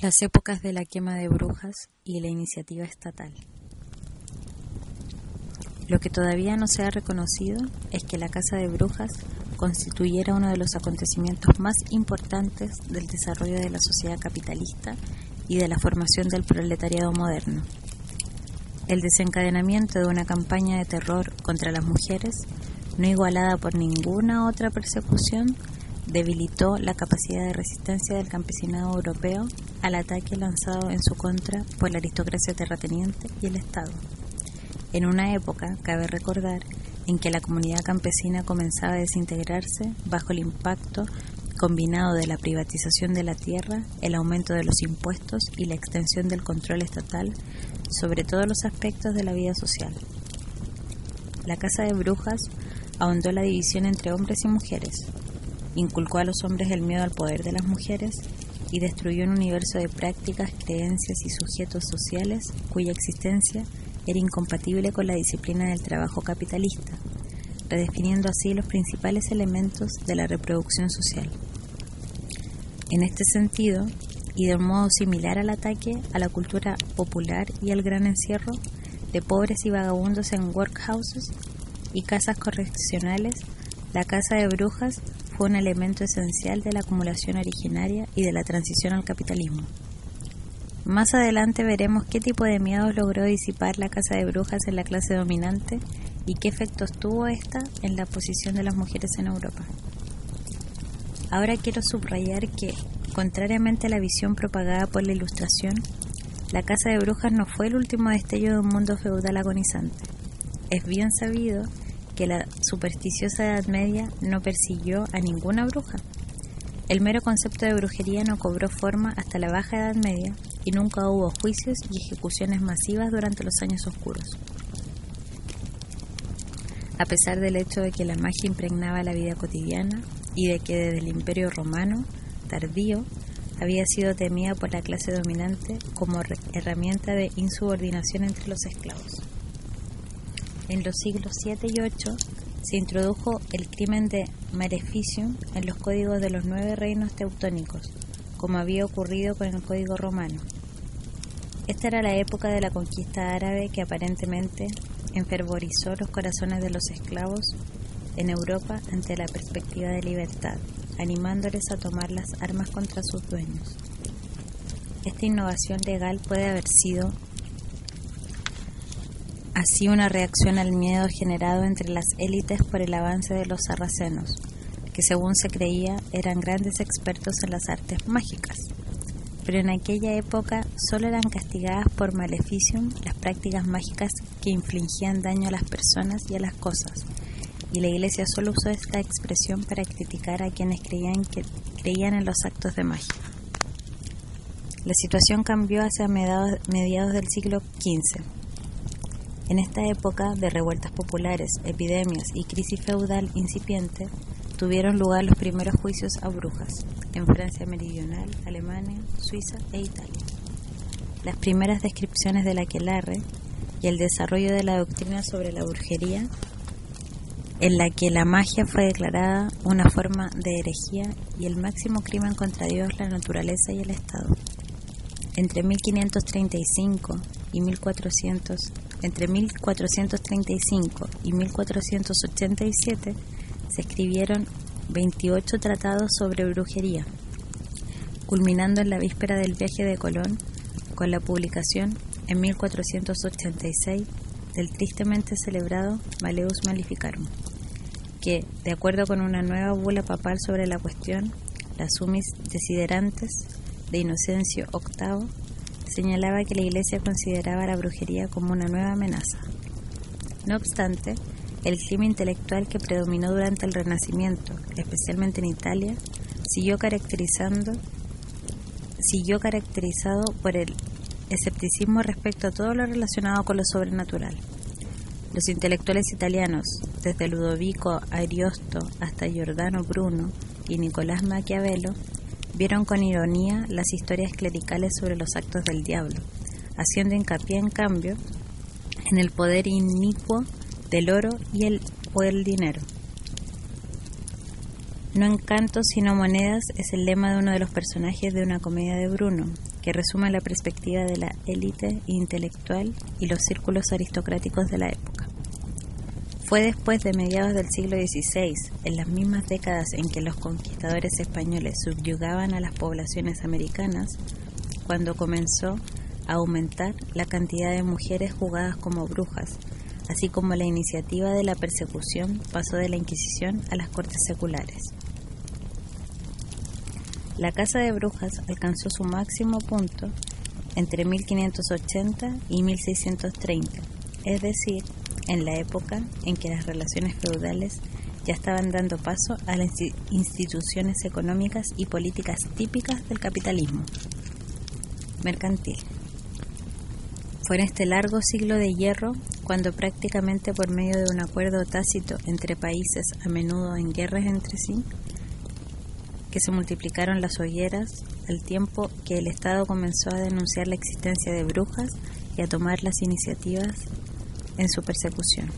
Las épocas de la quema de brujas y la iniciativa estatal. Lo que todavía no se ha reconocido es que la caza de brujas constituyera uno de los acontecimientos más importantes del desarrollo de la sociedad capitalista y de la formación del proletariado moderno. El desencadenamiento de una campaña de terror contra las mujeres, no igualada por ninguna otra persecución, debilitó la capacidad de resistencia del campesinado europeo al ataque lanzado en su contra por la aristocracia terrateniente y el Estado. En una época, cabe recordar, en que la comunidad campesina comenzaba a desintegrarse bajo el impacto combinado de la privatización de la tierra, el aumento de los impuestos y la extensión del control estatal sobre todos los aspectos de la vida social. La Casa de Brujas ahondó la división entre hombres y mujeres, inculcó a los hombres el miedo al poder de las mujeres y destruyó un universo de prácticas, creencias y sujetos sociales cuya existencia era incompatible con la disciplina del trabajo capitalista, redefiniendo así los principales elementos de la reproducción social. En este sentido, y de un modo similar al ataque a la cultura popular y al gran encierro de pobres y vagabundos en workhouses y casas correccionales, la casa de brujas fue un elemento esencial de la acumulación originaria y de la transición al capitalismo. Más adelante veremos qué tipo de miedos logró disipar la casa de brujas en la clase dominante y qué efectos tuvo esta en la posición de las mujeres en Europa. Ahora quiero subrayar que, contrariamente a la visión propagada por la Ilustración, la casa de brujas no fue el último destello de un mundo feudal agonizante. Es bien sabido que la supersticiosa Edad Media no persiguió a ninguna bruja. El mero concepto de brujería no cobró forma hasta la Baja Edad Media y nunca hubo juicios y ejecuciones masivas durante los años oscuros. A pesar del hecho de que la magia impregnaba la vida cotidiana y de que desde el Imperio Romano, tardío, había sido temida por la clase dominante como herramienta de insubordinación entre los esclavos. En los siglos 7 y 8 se introdujo el crimen de maleficium en los códigos de los nueve reinos teutónicos, como había ocurrido con el código romano. Esta era la época de la conquista árabe que aparentemente enfervorizó los corazones de los esclavos en Europa ante la perspectiva de libertad, animándoles a tomar las armas contra sus dueños. Esta innovación legal puede haber sido así una reacción al miedo generado entre las élites por el avance de los sarracenos, que según se creía eran grandes expertos en las artes mágicas. Pero en aquella época solo eran castigadas por maleficium las prácticas mágicas que infligían daño a las personas y a las cosas, y la Iglesia solo usó esta expresión para criticar a quienes creían, que, creían en los actos de magia. La situación cambió hacia mediados del siglo XV en esta época de revueltas populares, epidemias y crisis feudal incipiente, tuvieron lugar los primeros juicios a brujas en Francia meridional, Alemania, Suiza e Italia. Las primeras descripciones de la aquelarre y el desarrollo de la doctrina sobre la brujería, en la que la magia fue declarada una forma de herejía y el máximo crimen contra Dios, la naturaleza y el Estado. Entre 1535 y 1400 entre 1435 y 1487 se escribieron 28 tratados sobre brujería, culminando en la víspera del viaje de Colón con la publicación en 1486 del tristemente celebrado Maleus Maleficarum, que, de acuerdo con una nueva bula papal sobre la cuestión, las sumis desiderantes de Inocencio VIII señalaba que la Iglesia consideraba la brujería como una nueva amenaza. No obstante, el clima intelectual que predominó durante el Renacimiento, especialmente en Italia, siguió caracterizado por el escepticismo respecto a todo lo relacionado con lo sobrenatural. Los intelectuales italianos, desde Ludovico Ariosto hasta Giordano Bruno y Nicolás Maquiavelo, vieron con ironía las historias clericales sobre los actos del diablo, haciendo hincapié en cambio en el poder inicuo del oro y el o el dinero. No encantos sino monedas es el lema de uno de los personajes de una comedia de Bruno, que resume la perspectiva de la élite intelectual y los círculos aristocráticos de la época. Fue después de mediados del siglo XVI, en las mismas décadas en que los conquistadores españoles subyugaban a las poblaciones americanas, cuando comenzó a aumentar la cantidad de mujeres jugadas como brujas, así como la iniciativa de la persecución pasó de la Inquisición a las cortes seculares. La Casa de Brujas alcanzó su máximo punto entre 1580 y 1630, es decir, en la época en que las relaciones feudales ya estaban dando paso a las instituciones económicas y políticas típicas del capitalismo mercantil. Fue en este largo siglo de hierro cuando prácticamente por medio de un acuerdo tácito entre países a menudo en guerras entre sí, que se multiplicaron las hogueras al tiempo que el Estado comenzó a denunciar la existencia de brujas y a tomar las iniciativas en su persecución.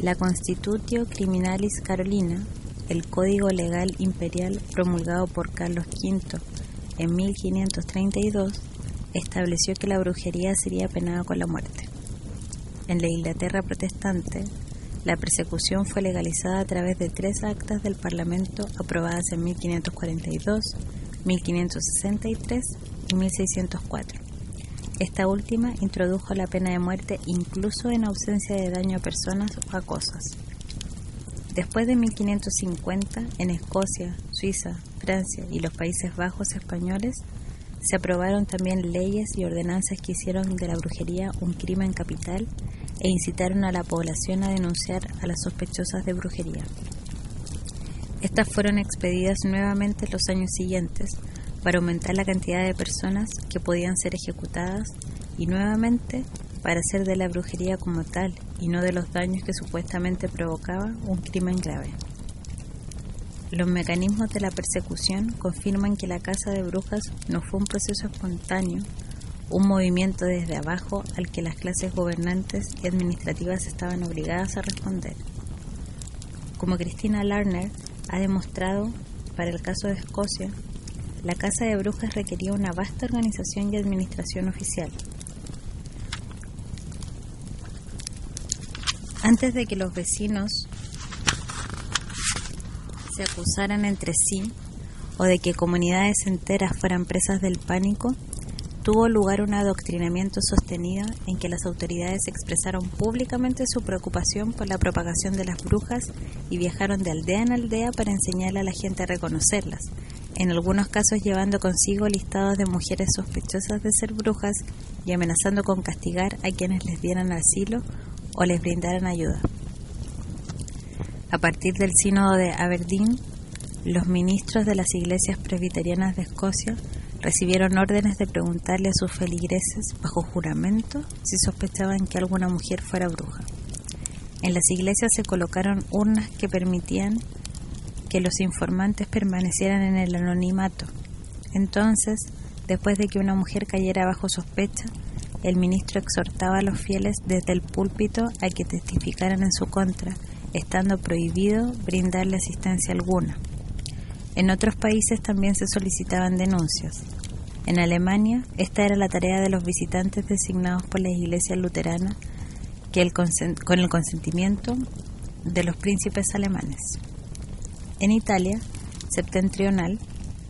La Constitutio Criminalis Carolina, el Código Legal Imperial promulgado por Carlos V en 1532, estableció que la brujería sería penada con la muerte. En la Inglaterra protestante, la persecución fue legalizada a través de tres actas del Parlamento aprobadas en 1542, 1563 y 1604. Esta última introdujo la pena de muerte incluso en ausencia de daño a personas o a cosas. Después de 1550, en Escocia, Suiza, Francia y los Países Bajos españoles, se aprobaron también leyes y ordenanzas que hicieron de la brujería un crimen capital e incitaron a la población a denunciar a las sospechosas de brujería. Estas fueron expedidas nuevamente en los años siguientes, para aumentar la cantidad de personas que podían ser ejecutadas y nuevamente para hacer de la brujería como tal y no de los daños que supuestamente provocaba un crimen grave. Los mecanismos de la persecución confirman que la caza de brujas no fue un proceso espontáneo, un movimiento desde abajo al que las clases gobernantes y administrativas estaban obligadas a responder. Como Cristina Larner ha demostrado para el caso de Escocia, la Casa de Brujas requería una vasta organización y administración oficial. Antes de que los vecinos se acusaran entre sí o de que comunidades enteras fueran presas del pánico, tuvo lugar un adoctrinamiento sostenido en que las autoridades expresaron públicamente su preocupación por la propagación de las brujas y viajaron de aldea en aldea para enseñarle a la gente a reconocerlas, en algunos casos llevando consigo listados de mujeres sospechosas de ser brujas y amenazando con castigar a quienes les dieran asilo o les brindaran ayuda. A partir del sínodo de Aberdeen, los ministros de las iglesias presbiterianas de Escocia recibieron órdenes de preguntarle a sus feligreses bajo juramento si sospechaban que alguna mujer fuera bruja. En las iglesias se colocaron urnas que permitían que los informantes permanecieran en el anonimato. Entonces, después de que una mujer cayera bajo sospecha, el ministro exhortaba a los fieles desde el púlpito a que testificaran en su contra, estando prohibido brindarle asistencia alguna. En otros países también se solicitaban denuncias. En Alemania, esta era la tarea de los visitantes designados por la Iglesia luterana que el con el consentimiento de los príncipes alemanes. En Italia septentrional,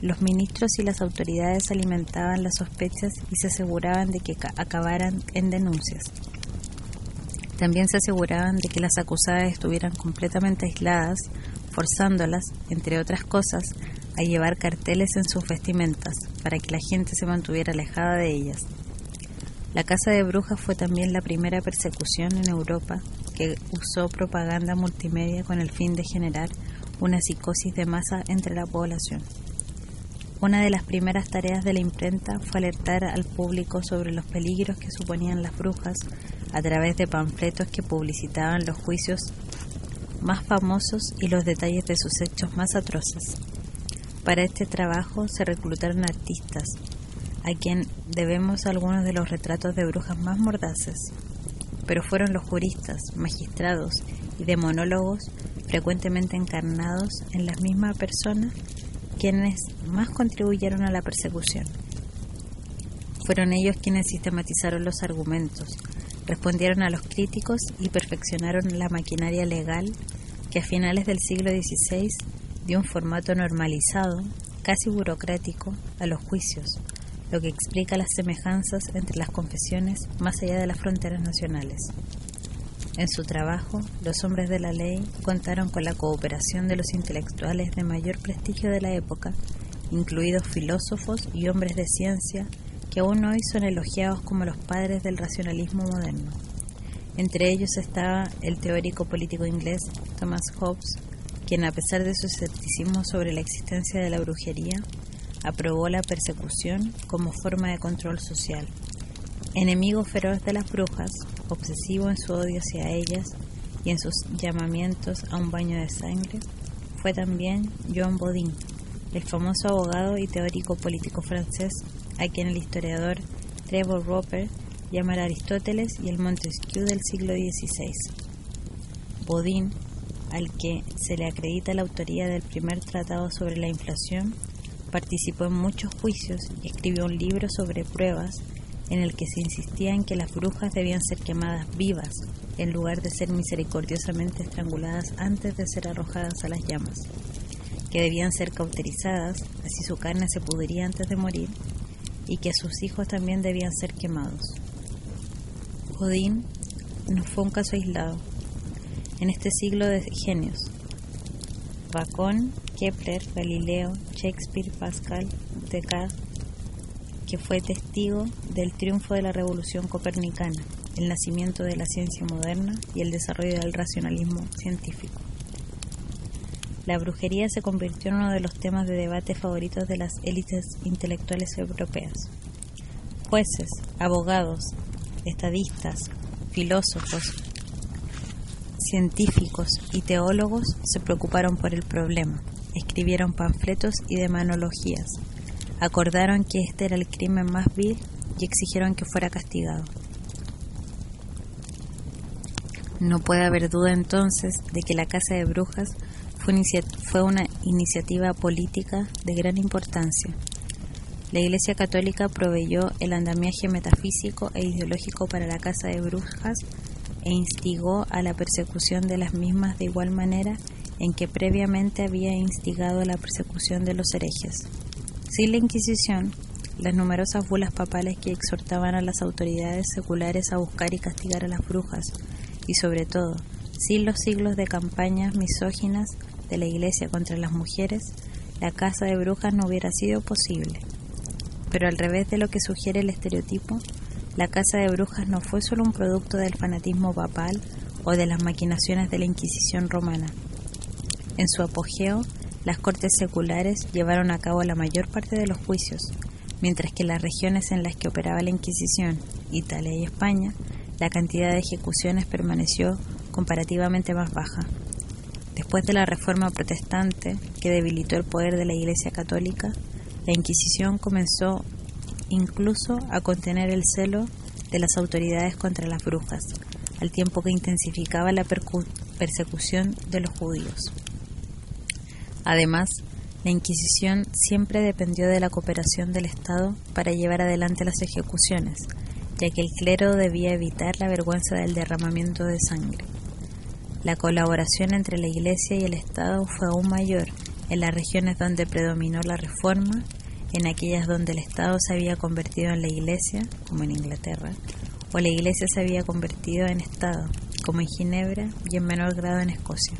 los ministros y las autoridades alimentaban las sospechas y se aseguraban de que acabaran en denuncias. También se aseguraban de que las acusadas estuvieran completamente aisladas, forzándolas, entre otras cosas, a llevar carteles en sus vestimentas para que la gente se mantuviera alejada de ellas. La Casa de Brujas fue también la primera persecución en Europa que usó propaganda multimedia con el fin de generar una psicosis de masa entre la población. Una de las primeras tareas de la imprenta fue alertar al público sobre los peligros que suponían las brujas a través de panfletos que publicitaban los juicios más famosos y los detalles de sus hechos más atroces. Para este trabajo se reclutaron artistas, a quien debemos algunos de los retratos de brujas más mordaces, pero fueron los juristas, magistrados y demonólogos frecuentemente encarnados en la misma persona quienes más contribuyeron a la persecución. Fueron ellos quienes sistematizaron los argumentos, respondieron a los críticos y perfeccionaron la maquinaria legal que a finales del siglo XVI dio un formato normalizado, casi burocrático, a los juicios, lo que explica las semejanzas entre las confesiones más allá de las fronteras nacionales. En su trabajo, los hombres de la ley contaron con la cooperación de los intelectuales de mayor prestigio de la época, incluidos filósofos y hombres de ciencia que aún hoy son elogiados como los padres del racionalismo moderno. Entre ellos estaba el teórico político inglés Thomas Hobbes, quien a pesar de su escepticismo sobre la existencia de la brujería, aprobó la persecución como forma de control social. Enemigo feroz de las brujas, obsesivo en su odio hacia ellas y en sus llamamientos a un baño de sangre, fue también John Bodin, el famoso abogado y teórico político francés a quien el historiador Trevor Roper llama el Aristóteles y el Montesquieu del siglo XVI. Bodin, al que se le acredita la autoría del primer tratado sobre la inflación, participó en muchos juicios y escribió un libro sobre pruebas en el que se insistía en que las brujas debían ser quemadas vivas en lugar de ser misericordiosamente estranguladas antes de ser arrojadas a las llamas, que debían ser cauterizadas, así su carne se pudría antes de morir, y que sus hijos también debían ser quemados. Odín no fue un caso aislado. En este siglo de genios, Bacon, Kepler, Galileo, Shakespeare, Pascal, Descartes, que fue testigo del triunfo de la revolución copernicana, el nacimiento de la ciencia moderna y el desarrollo del racionalismo científico. La brujería se convirtió en uno de los temas de debate favoritos de las élites intelectuales europeas. Jueces, abogados, estadistas, filósofos, científicos y teólogos se preocuparon por el problema, escribieron panfletos y demonologías, acordaron que este era el crimen más vil y exigieron que fuera castigado. No puede haber duda entonces de que la Casa de Brujas fue, una iniciativa política de gran importancia. La Iglesia Católica proveyó el andamiaje metafísico e ideológico para la Casa de Brujas e instigó a la persecución de las mismas de igual manera en que previamente había instigado la persecución de los herejes. Sin la Inquisición, las numerosas bulas papales que exhortaban a las autoridades seculares a buscar y castigar a las brujas, y sobre todo, sin los siglos de campañas misóginas de la Iglesia contra las mujeres, la caza de brujas no hubiera sido posible. Pero al revés de lo que sugiere el estereotipo, la caza de brujas no fue solo un producto del fanatismo papal o de las maquinaciones de la Inquisición romana. En su apogeo, las cortes seculares llevaron a cabo la mayor parte de los juicios, mientras que en las regiones en las que operaba la Inquisición, Italia y España, la cantidad de ejecuciones permaneció comparativamente más baja. Después de la reforma protestante, que debilitó el poder de la Iglesia católica, la Inquisición comenzó incluso a contener el celo de las autoridades contra las brujas, al tiempo que intensificaba la persecución de los judíos. Además, la Inquisición siempre dependió de la cooperación del Estado para llevar adelante las ejecuciones, ya que el clero debía evitar la vergüenza del derramamiento de sangre. La colaboración entre la Iglesia y el Estado fue aún mayor en las regiones donde predominó la reforma, en aquellas donde el Estado se había convertido en la Iglesia, como en Inglaterra, o la Iglesia se había convertido en Estado, como en Ginebra y en menor grado en Escocia.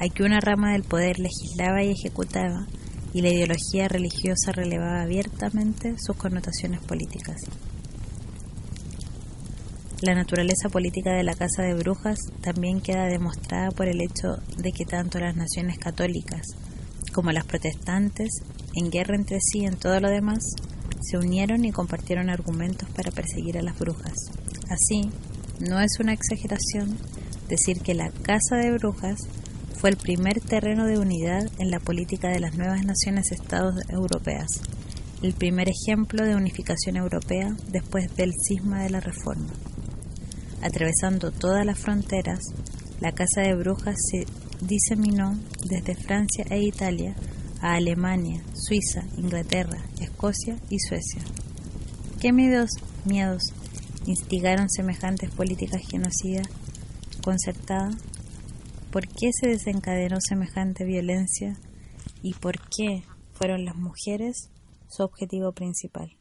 Aquí una rama del poder legislaba y ejecutaba, y la ideología religiosa relevaba abiertamente sus connotaciones políticas. La naturaleza política de la Casa de Brujas también queda demostrada por el hecho de que tanto las naciones católicas como las protestantes en guerra entre sí en todo lo demás, se unieron y compartieron argumentos para perseguir a las brujas. Así, no es una exageración decir que la Casa de Brujas fue el primer terreno de unidad en la política de las nuevas naciones-estados europeas, el primer ejemplo de unificación europea después del cisma de la Reforma. Atravesando todas las fronteras, la Casa de Brujas se diseminó desde Francia e Italia a Alemania, Suiza, Inglaterra, Escocia y Suecia. ¿Qué miedos, miedos instigaron semejantes políticas genocidas concertadas? ¿Por qué se desencadenó semejante violencia y por qué fueron las mujeres su objetivo principal?